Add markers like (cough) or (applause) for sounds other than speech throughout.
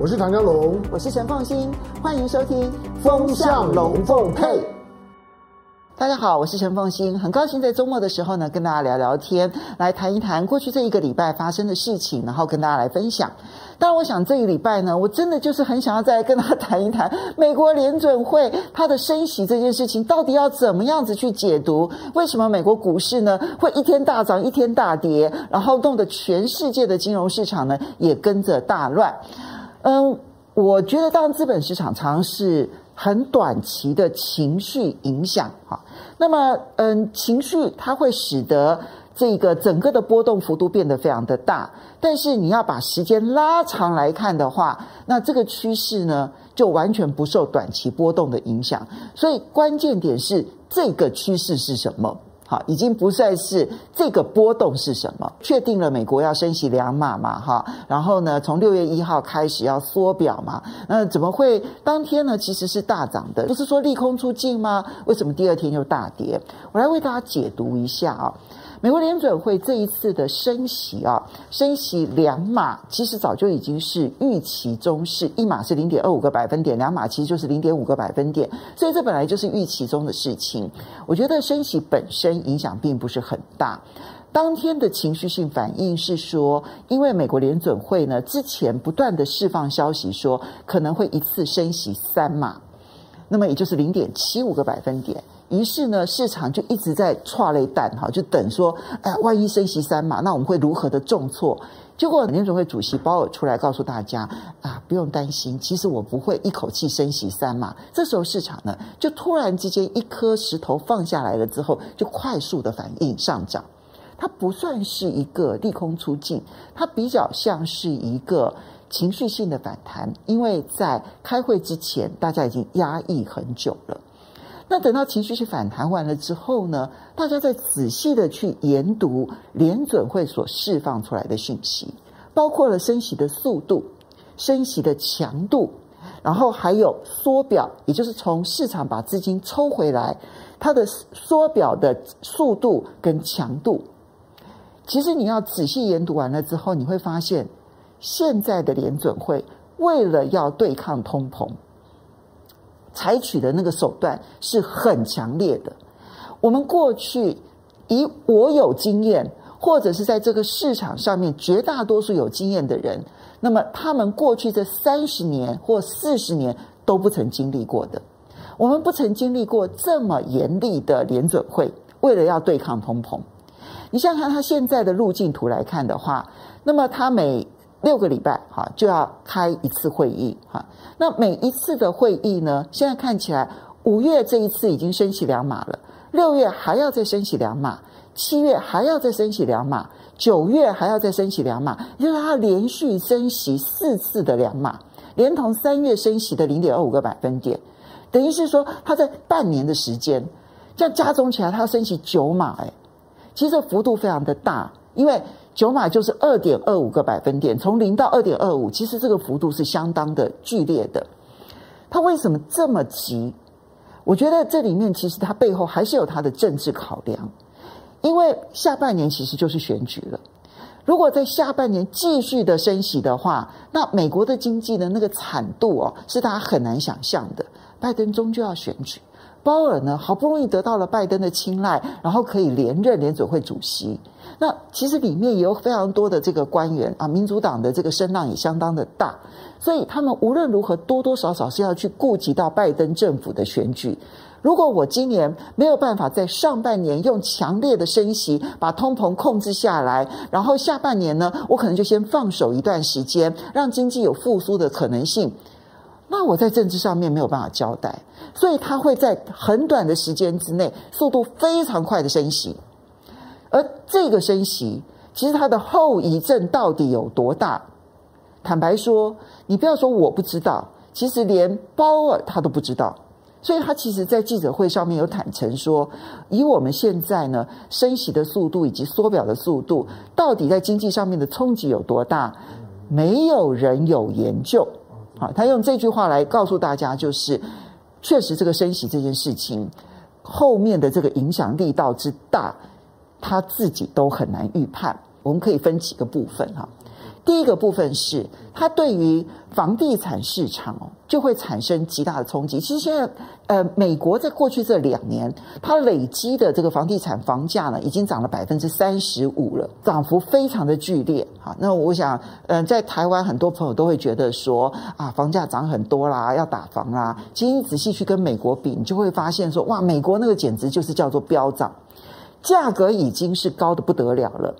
我是唐江龙，我是陈凤新，欢迎收听《风向龙凤配》。大家好，我是陈凤新，很高兴在周末的时候呢，跟大家聊聊天，来谈一谈过去这一个礼拜发生的事情，然后跟大家来分享。当然，我想这一礼拜呢，我真的就是很想要再跟大家谈一谈 (laughs) 美国联准会它的升息这件事情，到底要怎么样子去解读？为什么美国股市呢会一天大涨，一天大跌，然后弄得全世界的金融市场呢也跟着大乱？嗯，我觉得当资本市场常常是很短期的情绪影响哈。那么，嗯，情绪它会使得这个整个的波动幅度变得非常的大。但是你要把时间拉长来看的话，那这个趋势呢就完全不受短期波动的影响。所以关键点是这个趋势是什么？好，已经不算是这个波动是什么，确定了美国要升息两码嘛，哈，然后呢，从六月一号开始要缩表嘛，那怎么会当天呢其实是大涨的？不是说利空出尽吗？为什么第二天又大跌？我来为大家解读一下啊。美国联准会这一次的升息啊，升息两码，其实早就已经是预期中事，一码是零点二五个百分点，两码其实就是零点五个百分点，所以这本来就是预期中的事情。我觉得升息本身影响并不是很大。当天的情绪性反应是说，因为美国联准会呢之前不断的释放消息说可能会一次升息三码，那么也就是零点七五个百分点。于是呢，市场就一直在剉咧等哈，就等说，哎，万一升息三码，那我们会如何的重挫？结果联总会主席鲍尔出来告诉大家啊，不用担心，其实我不会一口气升息三码。这时候市场呢，就突然之间一颗石头放下来了之后，就快速的反应上涨。它不算是一个利空出尽，它比较像是一个情绪性的反弹，因为在开会之前，大家已经压抑很久了。那等到情绪去反弹完了之后呢，大家再仔细的去研读联准会所释放出来的讯息，包括了升息的速度、升息的强度，然后还有缩表，也就是从市场把资金抽回来，它的缩表的速度跟强度。其实你要仔细研读完了之后，你会发现，现在的联准会为了要对抗通膨。采取的那个手段是很强烈的。我们过去以我有经验，或者是在这个市场上面绝大多数有经验的人，那么他们过去这三十年或四十年都不曾经历过的。我们不曾经历过这么严厉的联准会，为了要对抗通膨。你想想看他现在的路径图来看的话，那么他每六个礼拜哈就要开一次会议哈，那每一次的会议呢，现在看起来五月这一次已经升息两码了，六月还要再升息两码，七月还要再升息两码，九月还要再升息两码，也就是他连续升息四次的两码，连同三月升息的零点二五个百分点，等于是说他在半年的时间这样加总起来，他要升息九码哎，其实幅度非常的大，因为。九码就是二点二五个百分点，从零到二点二五，其实这个幅度是相当的剧烈的。他为什么这么急？我觉得这里面其实他背后还是有他的政治考量，因为下半年其实就是选举了。如果在下半年继续的升息的话，那美国的经济的那个惨度哦，是大家很难想象的。拜登终究要选举。鲍尔呢，好不容易得到了拜登的青睐，然后可以连任联准会主席。那其实里面也有非常多的这个官员啊，民主党的这个声浪也相当的大，所以他们无论如何多多少少是要去顾及到拜登政府的选举。如果我今年没有办法在上半年用强烈的升息把通膨控制下来，然后下半年呢，我可能就先放手一段时间，让经济有复苏的可能性。那我在政治上面没有办法交代，所以他会在很短的时间之内，速度非常快的升息，而这个升息，其实它的后遗症到底有多大？坦白说，你不要说我不知道，其实连鲍尔他都不知道，所以他其实在记者会上面有坦诚说，以我们现在呢升息的速度以及缩表的速度，到底在经济上面的冲击有多大？没有人有研究。好，他用这句话来告诉大家，就是确实这个升息这件事情后面的这个影响力道之大，他自己都很难预判。我们可以分几个部分哈。第一个部分是它对于房地产市场哦，就会产生极大的冲击。其实现在，呃，美国在过去这两年，它累积的这个房地产房价呢，已经涨了百分之三十五了，涨幅非常的剧烈。好，那我想，嗯、在台湾很多朋友都会觉得说，啊，房价涨很多啦，要打房啦。其实你仔细去跟美国比，你就会发现说，哇，美国那个简直就是叫做飙涨，价格已经是高得不得了了。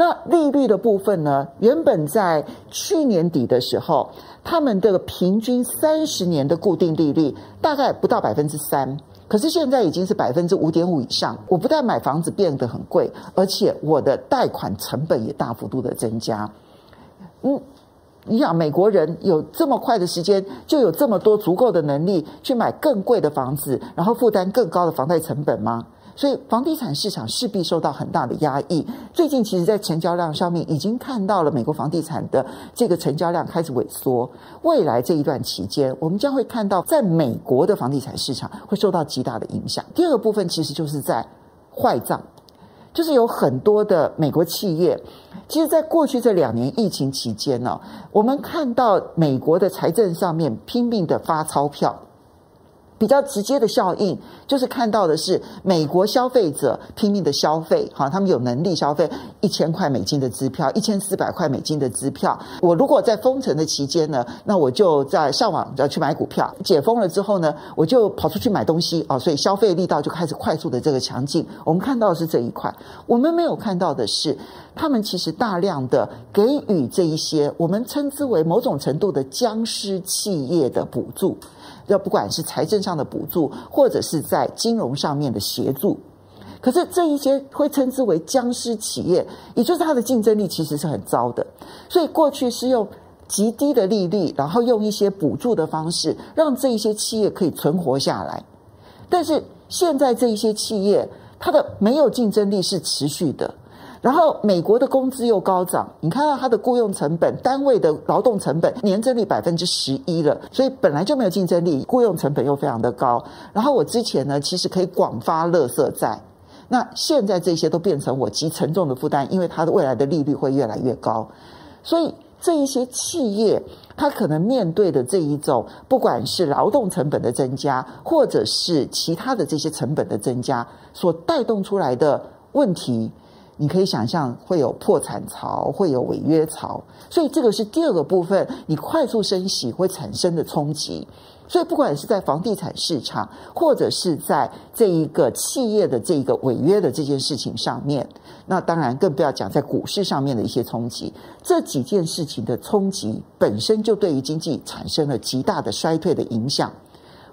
那利率的部分呢？原本在去年底的时候，他们的平均三十年的固定利率大概不到百分之三，可是现在已经是百分之五点五以上。我不但买房子变得很贵，而且我的贷款成本也大幅度的增加。嗯，你想美国人有这么快的时间，就有这么多足够的能力去买更贵的房子，然后负担更高的房贷成本吗？所以房地产市场势必受到很大的压抑。最近其实，在成交量上面已经看到了美国房地产的这个成交量开始萎缩。未来这一段期间，我们将会看到在美国的房地产市场会受到极大的影响。第二个部分其实就是在坏账，就是有很多的美国企业，其实在过去这两年疫情期间呢，我们看到美国的财政上面拼命的发钞票。比较直接的效应就是看到的是美国消费者拼命的消费，哈，他们有能力消费一千块美金的支票，一千四百块美金的支票。我如果在封城的期间呢，那我就在上网要去买股票。解封了之后呢，我就跑出去买东西啊，所以消费力道就开始快速的这个强劲。我们看到的是这一块，我们没有看到的是，他们其实大量的给予这一些我们称之为某种程度的僵尸企业的补助。要不管是财政上的补助，或者是在金融上面的协助，可是这一些会称之为僵尸企业，也就是它的竞争力其实是很糟的。所以过去是用极低的利率，然后用一些补助的方式，让这一些企业可以存活下来。但是现在这一些企业，它的没有竞争力是持续的。然后美国的工资又高涨，你看到它的雇佣成本，单位的劳动成本年增率百分之十一了，所以本来就没有竞争力，雇佣成本又非常的高。然后我之前呢，其实可以广发垃圾债，那现在这些都变成我极沉重的负担，因为它的未来的利率会越来越高，所以这一些企业它可能面对的这一种，不管是劳动成本的增加，或者是其他的这些成本的增加，所带动出来的问题。你可以想象会有破产潮，会有违约潮，所以这个是第二个部分，你快速升息会产生的冲击。所以不管是在房地产市场，或者是在这一个企业的这个违约的这件事情上面，那当然更不要讲在股市上面的一些冲击。这几件事情的冲击本身就对于经济产生了极大的衰退的影响。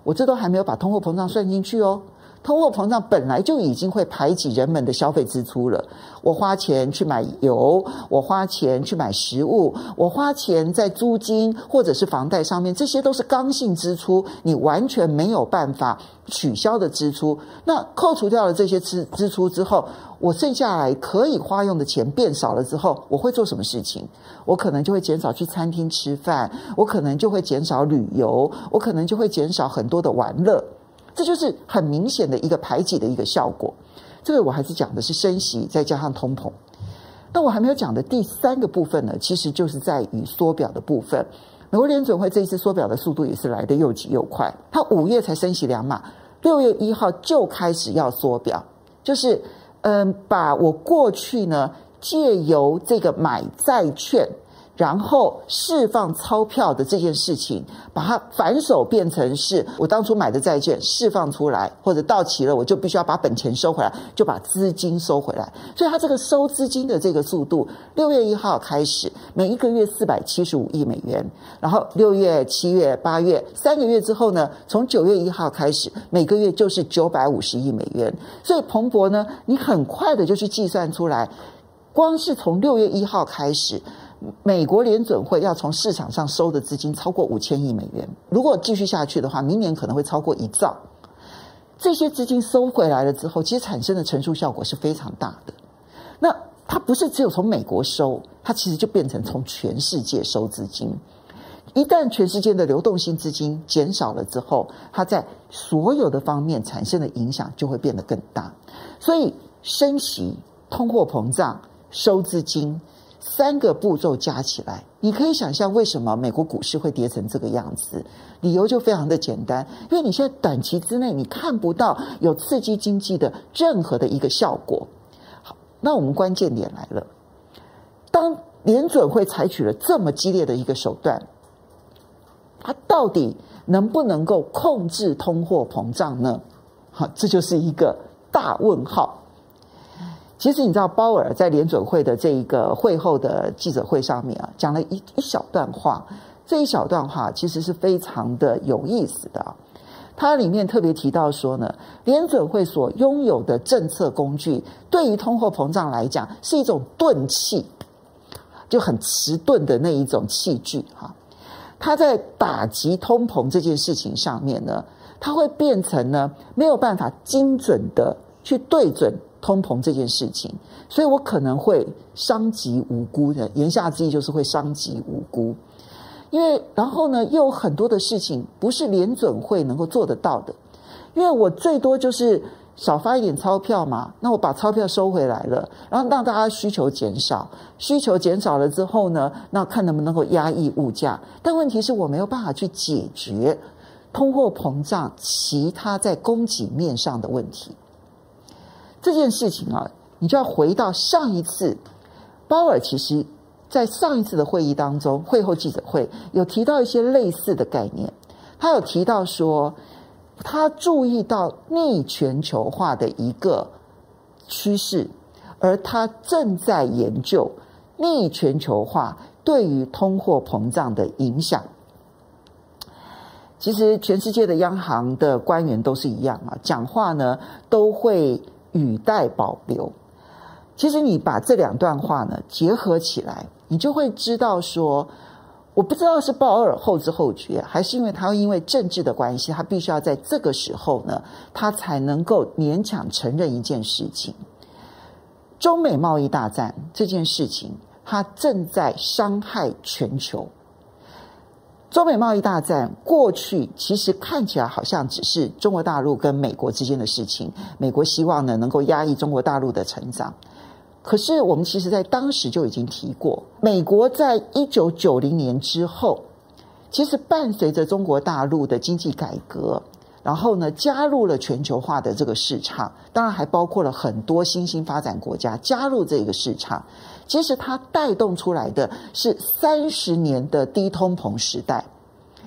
我这都还没有把通货膨胀算进去哦。通货膨胀本来就已经会排挤人们的消费支出了。我花钱去买油，我花钱去买食物，我花钱在租金或者是房贷上面，这些都是刚性支出，你完全没有办法取消的支出。那扣除掉了这些支支出之后，我剩下来可以花用的钱变少了之后，我会做什么事情？我可能就会减少去餐厅吃饭，我可能就会减少旅游，我可能就会减少很多的玩乐。这就是很明显的一个排挤的一个效果。这个我还是讲的是升息，再加上通膨。那我还没有讲的第三个部分呢，其实就是在于缩表的部分。美国联准会这一次缩表的速度也是来得又急又快。它五月才升息两码，六月一号就开始要缩表，就是嗯，把我过去呢借由这个买债券。然后释放钞票的这件事情，把它反手变成是我当初买的债券释放出来，或者到期了，我就必须要把本钱收回来，就把资金收回来。所以它这个收资金的这个速度，六月一号开始，每一个月四百七十五亿美元，然后六月、七月、八月三个月之后呢，从九月一号开始，每个月就是九百五十亿美元。所以彭博呢，你很快的就去计算出来，光是从六月一号开始。美国联准会要从市场上收的资金超过五千亿美元，如果继续下去的话，明年可能会超过一兆。这些资金收回来了之后，其实产生的乘数效果是非常大的。那它不是只有从美国收，它其实就变成从全世界收资金。一旦全世界的流动性资金减少了之后，它在所有的方面产生的影响就会变得更大。所以升息、通货膨胀、收资金。三个步骤加起来，你可以想象为什么美国股市会跌成这个样子。理由就非常的简单，因为你现在短期之内你看不到有刺激经济的任何的一个效果。好，那我们关键点来了，当联准会采取了这么激烈的一个手段，它到底能不能够控制通货膨胀呢？好，这就是一个大问号。其实你知道，鲍尔在联准会的这一个会后的记者会上面啊，讲了一一小段话。这一小段话其实是非常的有意思的啊。它里面特别提到说呢，联准会所拥有的政策工具，对于通货膨胀来讲是一种钝器，就很迟钝的那一种器具哈。它在打击通膨这件事情上面呢，它会变成呢没有办法精准的去对准。通膨这件事情，所以我可能会伤及无辜的。言下之意就是会伤及无辜，因为然后呢，又有很多的事情不是联准会能够做得到的。因为我最多就是少发一点钞票嘛，那我把钞票收回来了，然后让大家需求减少，需求减少了之后呢，那看能不能够压抑物价。但问题是我没有办法去解决通货膨胀其他在供给面上的问题。这件事情啊，你就要回到上一次，鲍尔其实在上一次的会议当中，会后记者会有提到一些类似的概念。他有提到说，他注意到逆全球化的一个趋势，而他正在研究逆全球化对于通货膨胀的影响。其实全世界的央行的官员都是一样啊，讲话呢都会。语带保留。其实你把这两段话呢结合起来，你就会知道说，我不知道是鲍尔后知后觉，还是因为他因为政治的关系，他必须要在这个时候呢，他才能够勉强承认一件事情：中美贸易大战这件事情，它正在伤害全球。中美贸易大战过去其实看起来好像只是中国大陆跟美国之间的事情，美国希望呢能够压抑中国大陆的成长。可是我们其实在当时就已经提过，美国在一九九零年之后，其实伴随着中国大陆的经济改革。然后呢，加入了全球化的这个市场，当然还包括了很多新兴发展国家加入这个市场。其实它带动出来的是三十年的低通膨时代，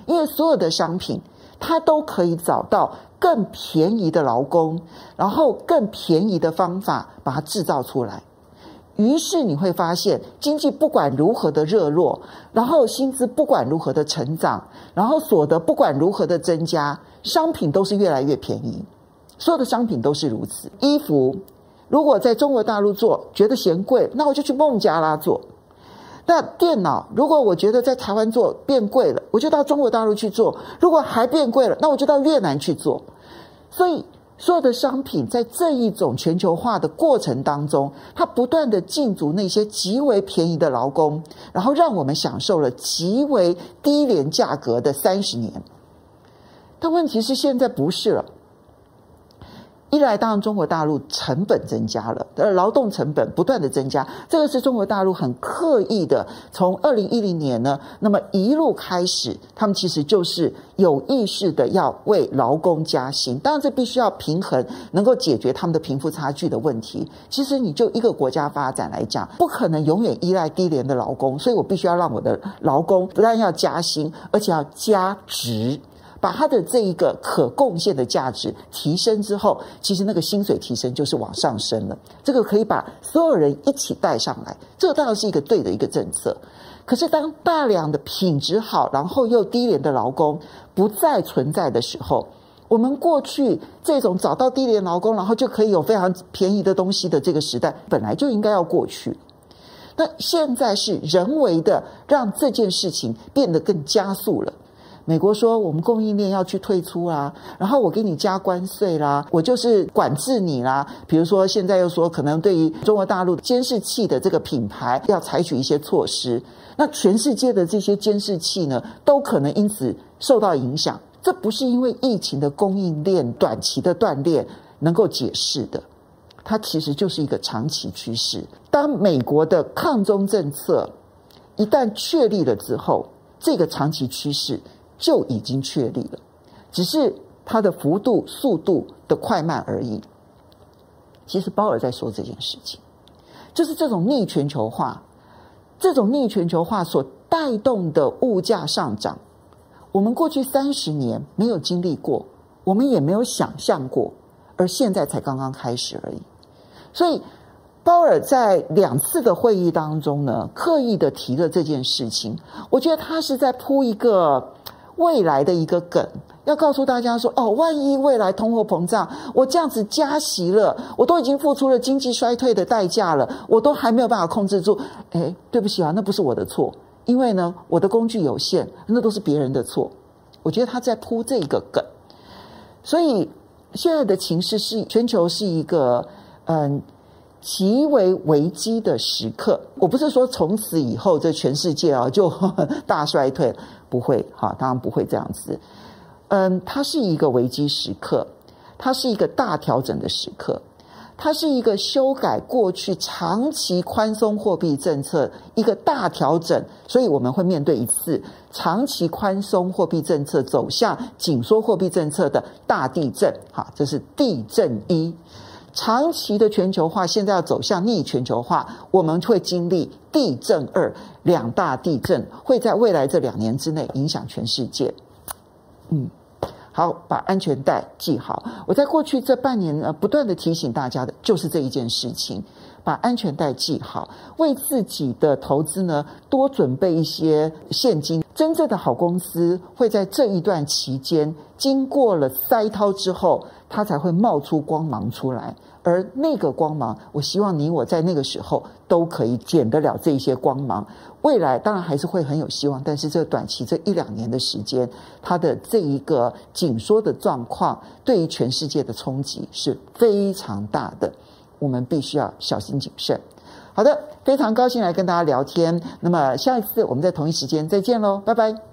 因为所有的商品它都可以找到更便宜的劳工，然后更便宜的方法把它制造出来。于是你会发现，经济不管如何的热络，然后薪资不管如何的成长，然后所得不管如何的增加，商品都是越来越便宜。所有的商品都是如此。衣服如果在中国大陆做觉得嫌贵，那我就去孟加拉做。那电脑如果我觉得在台湾做变贵了，我就到中国大陆去做。如果还变贵了，那我就到越南去做。所以。所有的商品在这一种全球化的过程当中，它不断的禁足那些极为便宜的劳工，然后让我们享受了极为低廉价格的三十年。但问题是现在不是了。一来，当然中国大陆成本增加了，而劳动成本不断的增加，这个是中国大陆很刻意的。从二零一零年呢，那么一路开始，他们其实就是有意识的要为劳工加薪。当然，这必须要平衡，能够解决他们的贫富差距的问题。其实，你就一个国家发展来讲，不可能永远依赖低廉的劳工，所以我必须要让我的劳工不但要加薪，而且要加值。把他的这一个可贡献的价值提升之后，其实那个薪水提升就是往上升了。这个可以把所有人一起带上来，这个当然是一个对的一个政策。可是当大量的品质好，然后又低廉的劳工不再存在的时候，我们过去这种找到低廉劳工，然后就可以有非常便宜的东西的这个时代，本来就应该要过去。那现在是人为的让这件事情变得更加速了。美国说我们供应链要去退出啊，然后我给你加关税啦，我就是管制你啦。比如说现在又说可能对于中国大陆监视器的这个品牌要采取一些措施，那全世界的这些监视器呢，都可能因此受到影响。这不是因为疫情的供应链短期的断裂能够解释的。它其实就是一个长期趋势。当美国的抗中政策一旦确立了之后，这个长期趋势就已经确立了，只是它的幅度、速度的快慢而已。其实鲍尔在说这件事情，就是这种逆全球化，这种逆全球化所带动的物价上涨，我们过去三十年没有经历过，我们也没有想象过，而现在才刚刚开始而已。所以，鲍尔在两次的会议当中呢，刻意的提了这件事情。我觉得他是在铺一个未来的一个梗，要告诉大家说：哦，万一未来通货膨胀，我这样子加息了，我都已经付出了经济衰退的代价了，我都还没有办法控制住。哎，对不起啊，那不是我的错，因为呢，我的工具有限，那都是别人的错。我觉得他在铺这个梗。所以现在的情势是，全球是一个嗯。极为危机的时刻，我不是说从此以后这全世界啊就 (laughs) 大衰退，不会哈，当然不会这样子。嗯，它是一个危机时刻，它是一个大调整的时刻，它是一个修改过去长期宽松货币政策一个大调整，所以我们会面对一次长期宽松货币政策走向紧缩货币政策的大地震。哈，这是地震一。长期的全球化现在要走向逆全球化，我们会经历地震二，两大地震会在未来这两年之内影响全世界。嗯，好，把安全带系好。我在过去这半年呢，不断的提醒大家的就是这一件事情。把安全带系好，为自己的投资呢多准备一些现金。真正的好公司会在这一段期间经过了筛掏之后，它才会冒出光芒出来。而那个光芒，我希望你我在那个时候都可以捡得了这一些光芒。未来当然还是会很有希望，但是这短期这一两年的时间，它的这一个紧缩的状况，对于全世界的冲击是非常大的。我们必须要小心谨慎。好的，非常高兴来跟大家聊天。那么下一次我们在同一时间再见喽，拜拜。